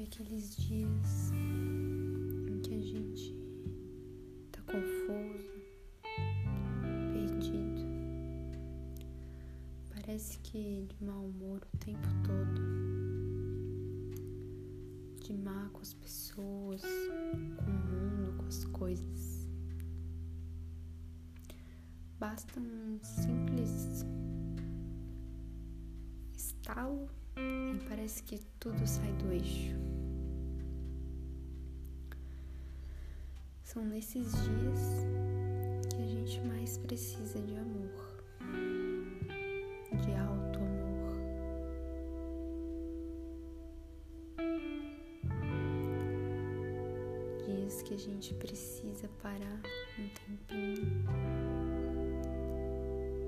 sabe? Aqueles dias em que a gente tá confuso, perdido. Parece que de mau humor o tempo todo. De má com as pessoas, com o mundo, com as coisas. Basta um simples estalo e parece que tudo sai do eixo. São nesses dias que a gente mais precisa de amor. dias que a gente precisa parar um tempinho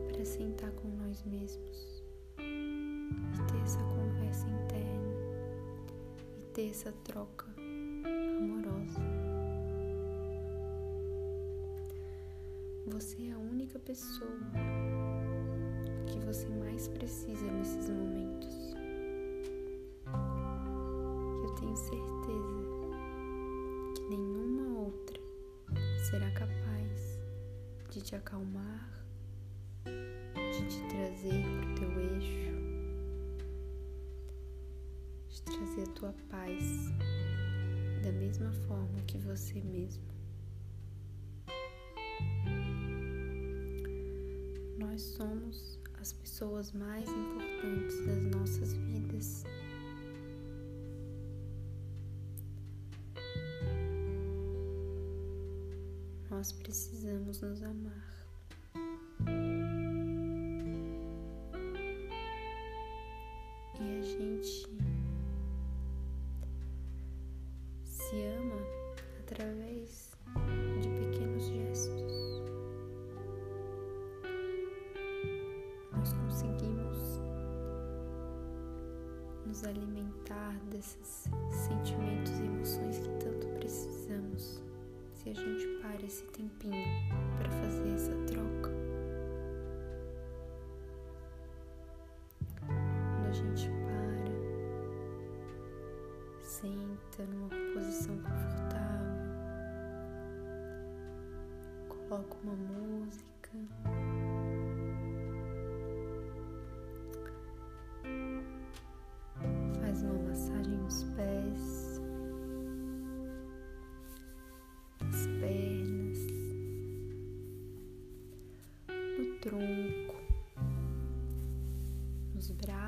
para sentar com nós mesmos e ter essa conversa interna e ter essa troca Você é a única pessoa que você mais precisa nesses momentos. Eu tenho certeza nenhuma outra será capaz de te acalmar, de te trazer para o teu eixo, de trazer a tua paz da mesma forma que você mesmo. Nós somos as pessoas mais importantes das nossas vidas. nós precisamos nos amar. Desses sentimentos e emoções que tanto precisamos se a gente para esse tempinho para fazer essa troca. Quando a gente para, senta numa posição confortável, coloca uma música.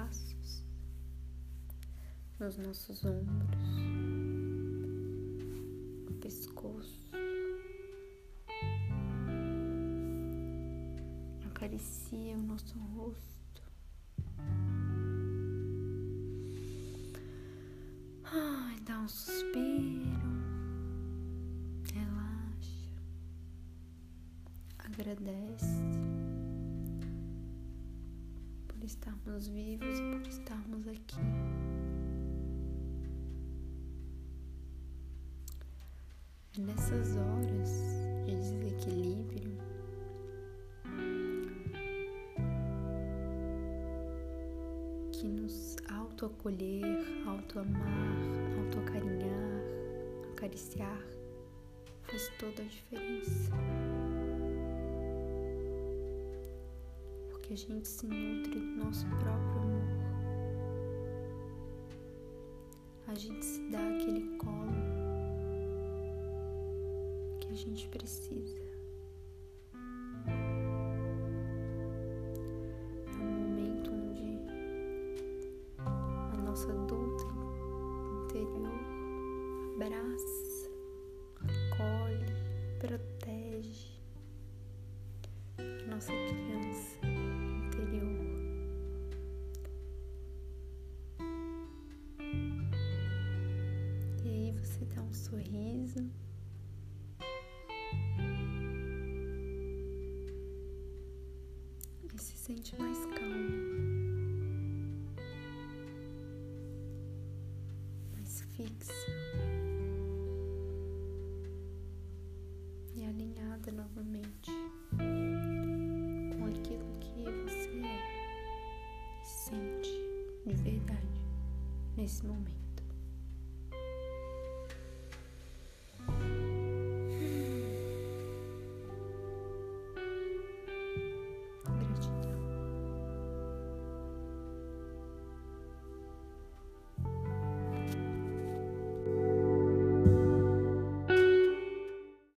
Braços, nos nossos ombros, no pescoço. Acaricia o nosso rosto. Ai, dá um suspiro. Relaxa. Agradece estarmos vivos e por estarmos aqui. É nessas horas de desequilíbrio que nos autoacolher, autoamar, autoacarinhar, acariciar faz toda a diferença. A gente se nutre do nosso próprio amor. A gente se dá aquele colo que a gente precisa. É um momento onde a nossa adulta interior abraça, acolhe, protege a nossa criança. E se sente mais calmo, mais fixa e alinhada novamente com aquilo que você é e sente de verdade nesse momento.